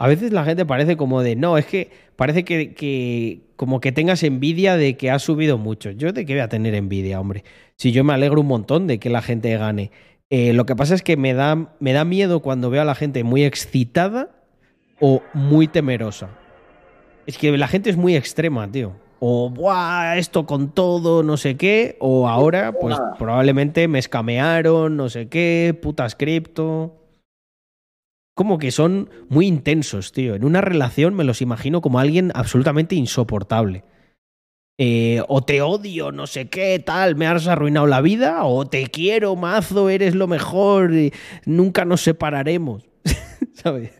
A veces la gente parece como de, no, es que parece que, que como que tengas envidia de que has subido mucho. Yo de qué voy a tener envidia, hombre. Si yo me alegro un montón de que la gente gane. Eh, lo que pasa es que me da, me da miedo cuando veo a la gente muy excitada o muy temerosa. Es que la gente es muy extrema, tío. O, ¡buah! Esto con todo, no sé qué. O ahora, pues probablemente me escamearon, no sé qué, putas cripto. Como que son muy intensos, tío. En una relación me los imagino como alguien absolutamente insoportable. Eh, o te odio, no sé qué, tal, me has arruinado la vida, o te quiero, mazo, eres lo mejor, y nunca nos separaremos. ¿Sabes?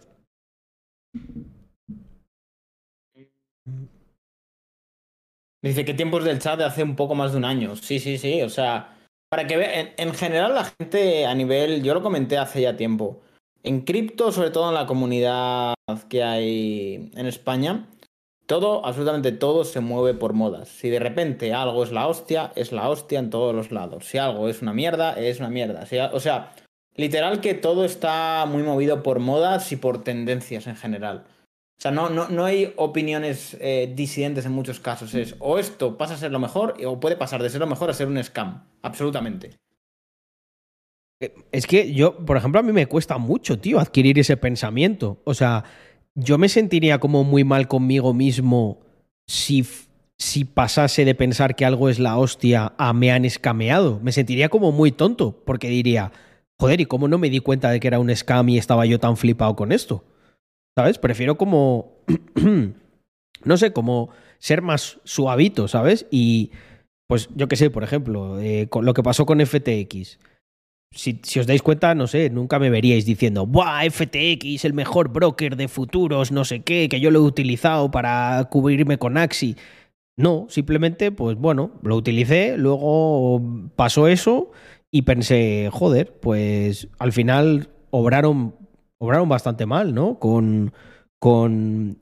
Dice que tiempos del chat de hace un poco más de un año. Sí, sí, sí. O sea, para que vean, en, en general la gente a nivel, yo lo comenté hace ya tiempo, en cripto, sobre todo en la comunidad que hay en España, todo, absolutamente todo se mueve por modas. Si de repente algo es la hostia, es la hostia en todos los lados. Si algo es una mierda, es una mierda. O sea, literal que todo está muy movido por modas y por tendencias en general. O sea, no, no, no hay opiniones eh, disidentes en muchos casos. Es o esto pasa a ser lo mejor o puede pasar de ser lo mejor a ser un scam. Absolutamente. Es que yo, por ejemplo, a mí me cuesta mucho, tío, adquirir ese pensamiento. O sea, yo me sentiría como muy mal conmigo mismo si, si pasase de pensar que algo es la hostia a me han escameado. Me sentiría como muy tonto, porque diría, joder, ¿y cómo no me di cuenta de que era un scam y estaba yo tan flipado con esto? ¿Sabes? Prefiero como, no sé, como ser más suavito, ¿sabes? Y, pues yo qué sé, por ejemplo, eh, con lo que pasó con FTX si, os dais cuenta, no sé, nunca me veríais diciendo, ¡buah! FTX, el mejor broker de futuros, no sé qué, que yo lo he utilizado para cubrirme con Axi. No, simplemente, pues bueno, lo utilicé, luego pasó eso y pensé, joder, pues al final obraron, obraron bastante mal, ¿no? Con, con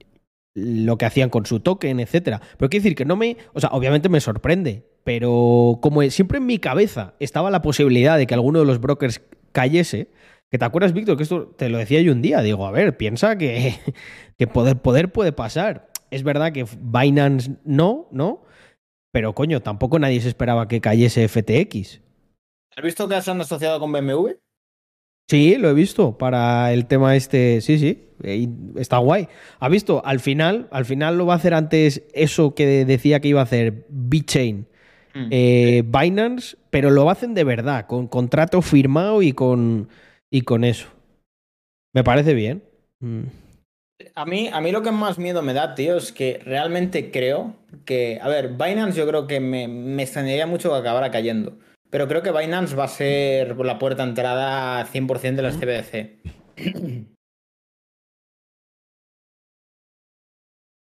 lo que hacían con su token, etcétera. Pero quiero decir que no me, o sea, obviamente me sorprende, pero como siempre en mi cabeza estaba la posibilidad de que alguno de los brokers cayese, que te acuerdas, Víctor, que esto te lo decía yo un día, digo, a ver, piensa que, que poder, poder puede pasar. Es verdad que Binance no, ¿no? Pero coño, tampoco nadie se esperaba que cayese FTX. ¿Has visto que se han asociado con BMW? Sí, lo he visto para el tema este. Sí, sí, está guay. ¿Ha visto? Al final, al final lo va a hacer antes eso que decía que iba a hacer BitChain, Mm. eh, Binance, pero lo hacen de verdad, con contrato firmado y con, y con eso. Me parece bien. Mm. A mí, a mí lo que más miedo me da, tío, es que realmente creo que. A ver, Binance yo creo que me, me extrañaría mucho que acabara cayendo. Pero creo que Binance va a ser la puerta de entrada 100% de las CBDC.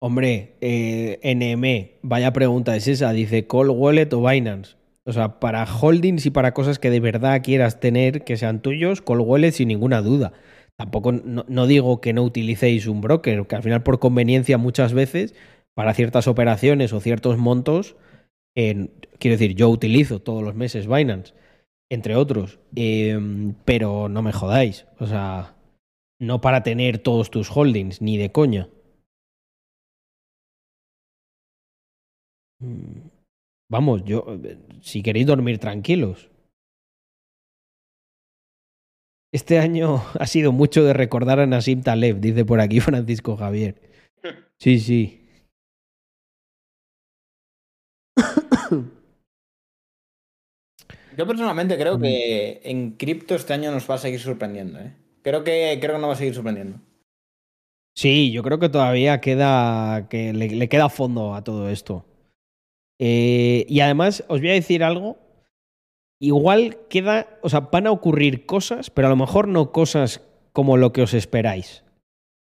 Hombre, eh, NM, vaya pregunta es esa. Dice Cold Wallet o Binance. O sea, para holdings y para cosas que de verdad quieras tener que sean tuyos, Cold Wallet sin ninguna duda. Tampoco no, digo que no utilicéis un broker, que al final por conveniencia muchas veces para ciertas operaciones o ciertos montos, quiero decir, yo utilizo todos los meses Binance, entre otros, em, pero no me jodáis. O sea, no para tener todos tus holdings, ni de coña. Vamos, yo, eh, si queréis dormir tranquilos. Este año ha sido mucho de recordar a Nassim Taleb, dice por aquí Francisco Javier. Sí, sí. Yo personalmente creo Mm. que en cripto este año nos va a seguir sorprendiendo, ¿eh? Creo que, creo que nos va a seguir sorprendiendo. Sí, yo creo que todavía queda. que le, le queda fondo a todo esto. Eh, y además, os voy a decir algo. Igual queda. O sea, van a ocurrir cosas, pero a lo mejor no cosas como lo que os esperáis.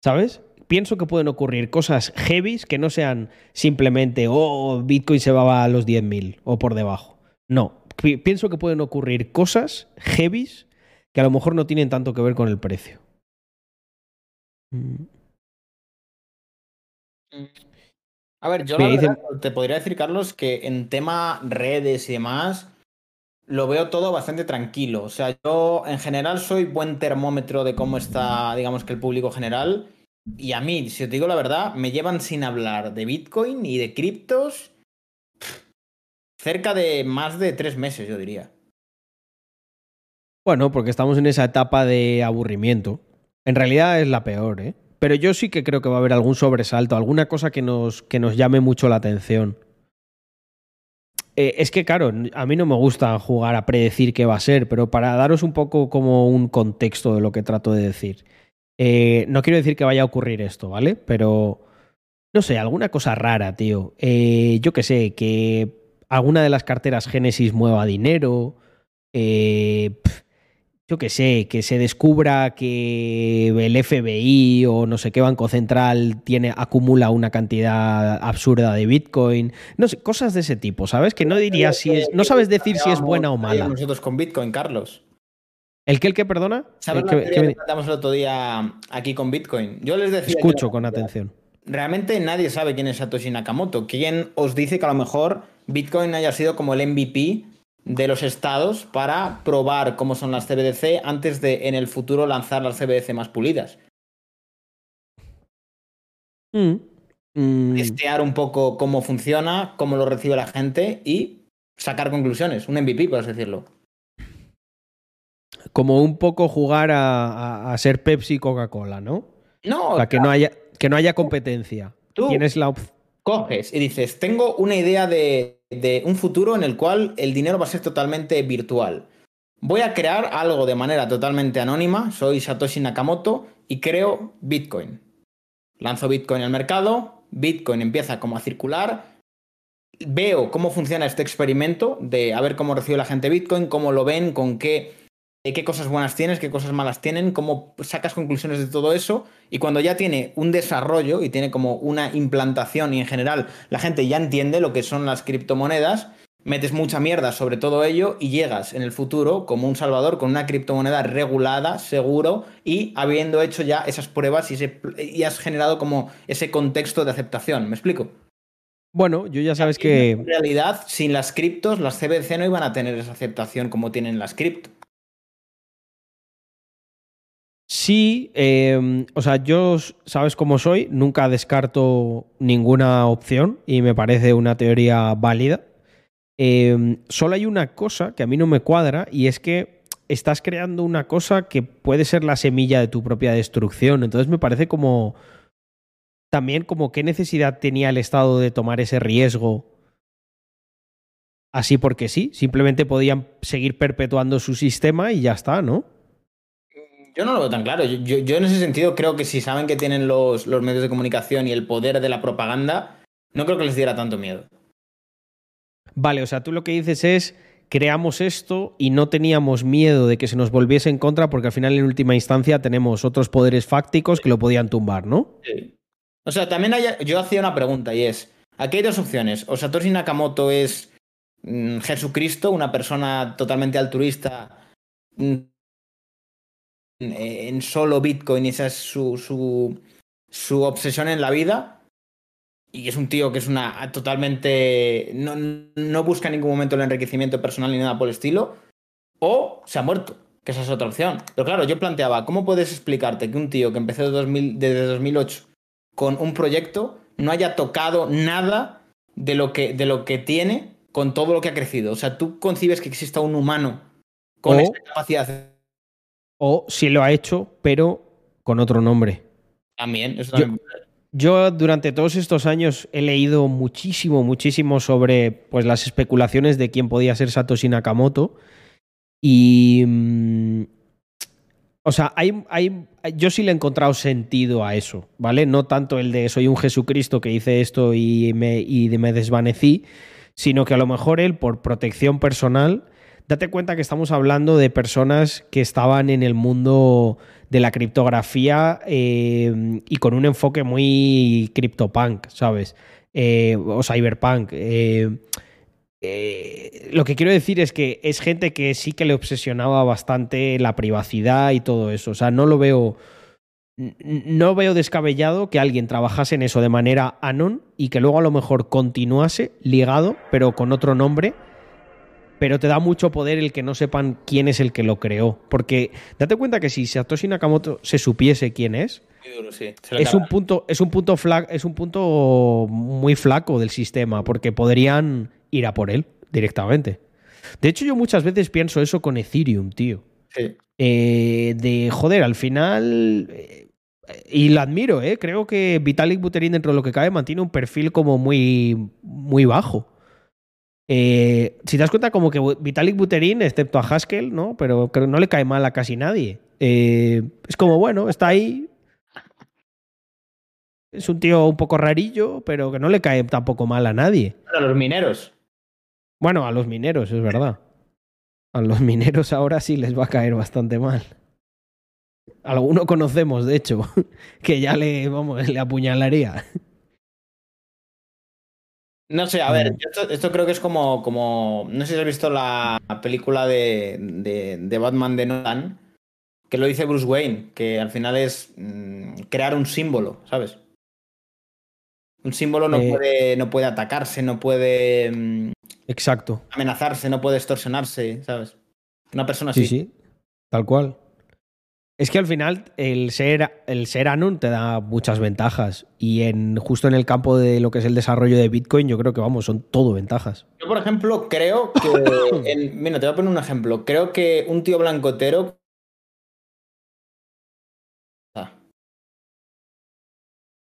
¿Sabes? Pienso que pueden ocurrir cosas heavies que no sean simplemente, oh, Bitcoin se va a los 10.000 o por debajo. No. Pi- Pienso que pueden ocurrir cosas heavies que a lo mejor no tienen tanto que ver con el precio. Mm. A ver, yo la verdad, te podría decir, Carlos, que en tema redes y demás, lo veo todo bastante tranquilo. O sea, yo en general soy buen termómetro de cómo está, digamos que el público general. Y a mí, si os digo la verdad, me llevan sin hablar de Bitcoin y de criptos cerca de más de tres meses, yo diría. Bueno, porque estamos en esa etapa de aburrimiento. En realidad es la peor, ¿eh? Pero yo sí que creo que va a haber algún sobresalto, alguna cosa que nos, que nos llame mucho la atención. Eh, es que, claro, a mí no me gusta jugar a predecir qué va a ser, pero para daros un poco como un contexto de lo que trato de decir. Eh, no quiero decir que vaya a ocurrir esto, ¿vale? Pero, no sé, alguna cosa rara, tío. Eh, yo qué sé, que alguna de las carteras Génesis mueva dinero. Eh, yo qué sé, que se descubra que el FBI o no sé qué banco central tiene, acumula una cantidad absurda de Bitcoin. No sé, cosas de ese tipo, ¿sabes? Que no dirías si es. No sabes decir si es buena o mala. Nosotros con Bitcoin, Carlos. ¿El que el que perdona? ¿Sabes que- me- tratamos el otro día aquí con Bitcoin? Yo les decía. Escucho con atención. realmente nadie sabe quién es Satoshi Nakamoto. ¿Quién os dice que a lo mejor Bitcoin haya sido como el MVP de los estados para probar cómo son las CBDC antes de en el futuro lanzar las CBDC más pulidas? Mm. Mm. Testear un poco cómo funciona, cómo lo recibe la gente y sacar conclusiones. Un MVP, por así decirlo. Como un poco jugar a, a- a ser Pepsi y Coca-Cola, ¿no? No, O sea, que no haya, que no haya competencia. Tú- Tienes la opción. coges y dices, tengo una idea de, de un futuro en el cual el dinero va a ser totalmente virtual. Voy a crear algo de manera totalmente anónima, soy Satoshi Nakamoto y creo Bitcoin. Lanzo Bitcoin al mercado, Bitcoin empieza como a circular, veo cómo funciona este experimento de a ver cómo recibe la gente Bitcoin, cómo lo ven, con qué, qué cosas buenas tienes, qué cosas malas tienen, cómo sacas conclusiones de todo eso. Y cuando ya tiene un desarrollo y tiene como una implantación y en general la gente ya entiende lo que son las criptomonedas, metes mucha mierda sobre todo ello y llegas en el futuro como un salvador con una criptomoneda regulada, seguro y habiendo hecho ya esas pruebas y, ese- y has generado como ese contexto de aceptación. ¿Me explico? Bueno, yo ya sabes En que. realidad, sin las criptos, las CBC no iban a tener esa aceptación como tienen las cripto. Sí, eh, o sea, yo, sabes cómo soy, nunca descarto ninguna opción y me parece una teoría válida. Eh, solo hay una cosa que a mí no me cuadra y es que estás creando una cosa que puede ser la semilla de tu propia destrucción. Entonces me parece como también como qué necesidad tenía el Estado de tomar ese riesgo así porque sí. Simplemente podían seguir perpetuando su sistema y ya está, ¿no? Yo no lo veo tan claro. Yo, yo- yo en ese sentido creo que si saben que tienen los, los medios de comunicación y el poder de la propaganda, no creo que les diera tanto miedo. Vale, o sea, tú lo que dices es creamos esto y no teníamos miedo de que se nos volviese en contra porque al final en última instancia tenemos otros poderes fácticos que lo podían tumbar, ¿no? Sí. O sea, también hay, yo hacía una pregunta y es, aquí hay dos opciones. O Satoshi Nakamoto es mm, Jesucristo, una persona totalmente altruista mm, en solo Bitcoin y esa es su, su, su obsesión en la vida. Y es un tío que es una totalmente... No, no busca en ningún momento el enriquecimiento personal ni nada por el estilo. O se ha muerto, que esa es otra opción. Pero claro, yo planteaba, ¿cómo puedes explicarte que un tío que empezó de 2000 desde 2008 con un proyecto no haya tocado nada de lo que, de lo que tiene con todo lo que ha crecido? O sea, ¿tú concibes que exista un humano con O- esa capacidad O si lo ha hecho, pero con otro nombre. también? Eso Yo- también- Yo durante todos estos años he leído muchísimo, muchísimo sobre pues, las especulaciones de quién podía ser Satoshi Nakamoto. Y. mm, o sea, hay, hay, yo sí le he encontrado sentido a eso, ¿vale? No tanto el de soy un Jesucristo que hice esto y me, y me desvanecí, sino que a lo mejor él, por protección personal, date cuenta que estamos hablando de personas que estaban en el mundo de la criptografía eh, y con un enfoque muy criptopunk, ¿sabes? Eh, o cyberpunk. eh, lo que quiero decir es que es gente que sí que le obsesionaba bastante la privacidad y todo eso. O sea, no lo veo. No veo descabellado que alguien trabajase en eso de manera anon y que luego a lo mejor continuase ligado, pero con otro nombre. Pero te da mucho poder el que no sepan quién es el que lo creó. Porque date cuenta que si Satoshi Nakamoto se supiese quién es, sí. Es un punto, es un punto es un punto muy flaco del sistema, porque podrían ir a por él directamente. De hecho, yo muchas veces pienso eso con Ethereum, tío. Sí. Eh, de joder, al final. eh, y lo admiro, ¿eh? Creo que Vitalik Buterin, dentro de lo que cabe, mantiene un perfil como muy, muy bajo. Eh, si te das cuenta, como que Vitalik Buterin, excepto a Haskell, ¿no? Pero creo no le cae mal a casi nadie. Eh, es como, bueno, está ahí. Es un tío un poco rarillo, pero que no le cae tampoco mal a nadie. Para los mineros. Bueno, a los mineros, es verdad. A los mineros ahora sí les va a caer bastante mal. Alguno conocemos, de hecho, que ya le, vamos, le apuñalaría. No sé, a ver, esto, esto creo que es como, como. No sé si has visto la película de, de, de Batman de Nolan, que lo dice Bruce Wayne, que al final es mm, crear un símbolo, ¿sabes? Un símbolo no, Eh. puede, no puede atacarse, no puede mm, Exacto. amenazarse, no puede extorsionarse, ¿sabes? Una persona Sí, así. sí. Tal cual. Es que al final el ser, el ser Anon te da muchas ventajas. Y en, justo en el campo de lo que es el desarrollo de Bitcoin, yo creo que vamos, son todo ventajas. Yo, por ejemplo, creo que. en- mira, te voy a poner un ejemplo. Creo que un tío blancotero. Ah,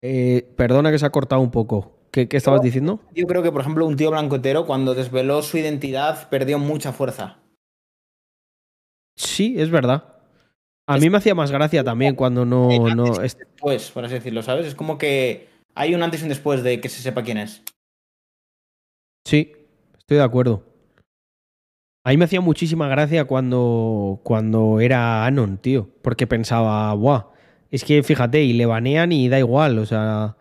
Eh, perdona que se ha cortado un poco. ¿Qué, qué estabas diciendo? Yo creo que, por ejemplo, un tío blancotero, cuando desveló su identidad, perdió mucha fuerza. Sí, es verdad. A mí me hacía más gracia también cuando no. no es- Después, por así decirlo, ¿sabes? Es como que hay un antes y un después de que se sepa quién es. Sí, estoy de acuerdo. A mí me hacía muchísima gracia cuando, cuando era Anon, tío. Porque pensaba, buah, es que fíjate, y le banean y da igual, o sea,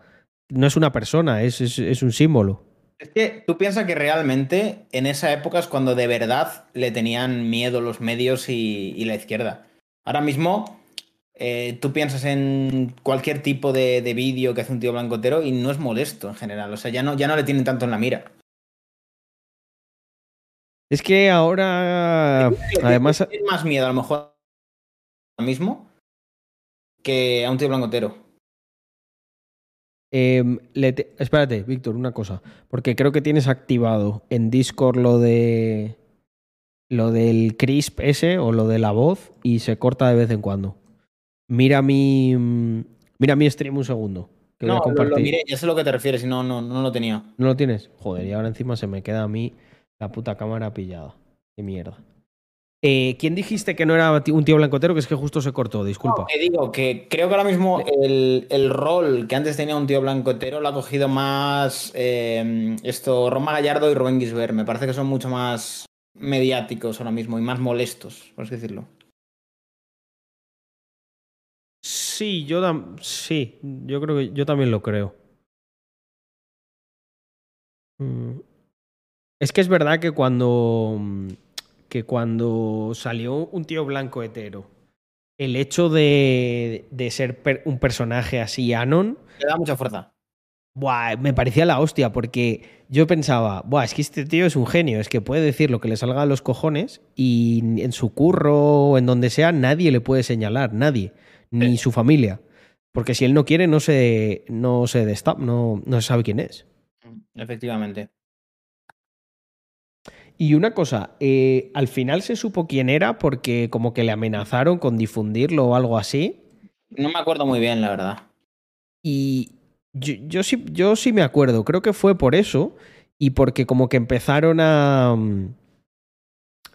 no es una persona, es, es, es un símbolo. Es que tú piensas que realmente en esa época es cuando de verdad le tenían miedo los medios y, y la izquierda. Ahora mismo eh, tú piensas en cualquier tipo de, de vídeo que hace un tío blancotero y no es molesto en general. O sea, ya no, ya no le tienen tanto en la mira. Es que ahora, además, Tienes más miedo a lo mejor ahora mismo que a un tío blancotero. em, le te- espérate, Víctor, una cosa, porque creo que tienes activado en Discord lo de lo del crisp ese o lo de la voz y se corta de vez en cuando. Mira mi mm, mira mi stream un segundo. Que No, lo, lo miré, ya sé lo que te refieres y no, no, no lo tenía. ¿No lo tienes? Joder, y ahora encima se me queda a mí la puta cámara pillada. Qué mierda. Eh, ¿Quién dijiste que no era un tío blancotero? Que es que justo se cortó, disculpa. Te digo que creo que ahora mismo el, el rol que antes tenía un tío blancotero lo ha cogido más eh, esto, Roma Gallardo y Rubén Gisbert. Me parece que son mucho más mediáticos ahora mismo y más molestos, por así decirlo. Sí, yo sí, yo creo que yo también lo creo. Mm. Es que es verdad que cuando que cuando salió un tío blanco hetero, el hecho de, de ser per- un personaje así anon, Le da mucha fuerza. Buah, me parecía la hostia porque yo pensaba, buah, es que este tío es un genio, es que puede decir lo que le salga a los cojones y en su curro o en donde sea nadie le puede señalar, nadie, ni su familia. Porque si él no quiere, no se, no se destap, no, no se sabe quién es. Efectivamente. Y una cosa, eh, al final se supo quién era porque como que le amenazaron con difundirlo o algo así. No me acuerdo muy bien, la verdad. Y yo, yo sí, yo sí me acuerdo, creo que fue por eso y porque como que empezaron a... mm,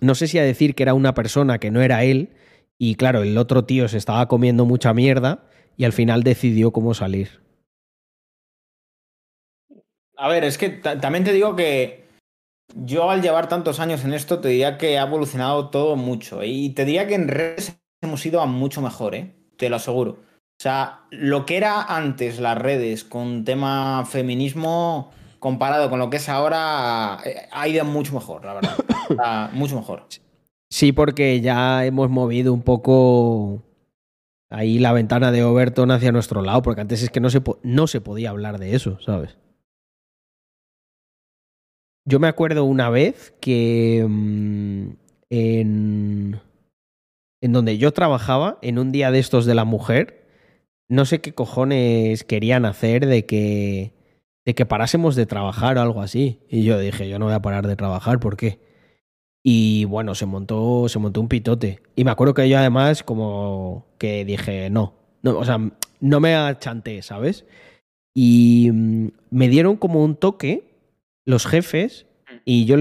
No sé si a decir que era una persona que no era él y claro, el otro tío se estaba comiendo mucha mierda y al final decidió cómo salir. A ver, es que ta- también te digo que yo al llevar tantos años en esto te diría que ha evolucionado todo mucho. Y te diría que en redes hemos ido a mucho mejor, ¿eh? Te lo aseguro. O sea, lo que era antes las redes con tema feminismo comparado con lo que es ahora, eh, ha ido mucho mejor, la verdad. O sea, mucho mejor. Sí, porque ya hemos movido un poco ahí la ventana de Overton hacia nuestro lado, porque antes es que no se, no se podía hablar de eso, ¿sabes? Yo me acuerdo una vez que mm, en, en donde yo trabajaba, en un día de estos de la mujer, no sé qué cojones querían hacer de que, de que parásemos de trabajar o algo así. Y yo dije, yo no voy a parar de trabajar, ¿por qué? Y bueno, se montó, se montó un pitote. Y me acuerdo que yo además como que dije, no, no o sea, no me achanté, ¿sabes? Y mm, me dieron como un toque los jefes y yo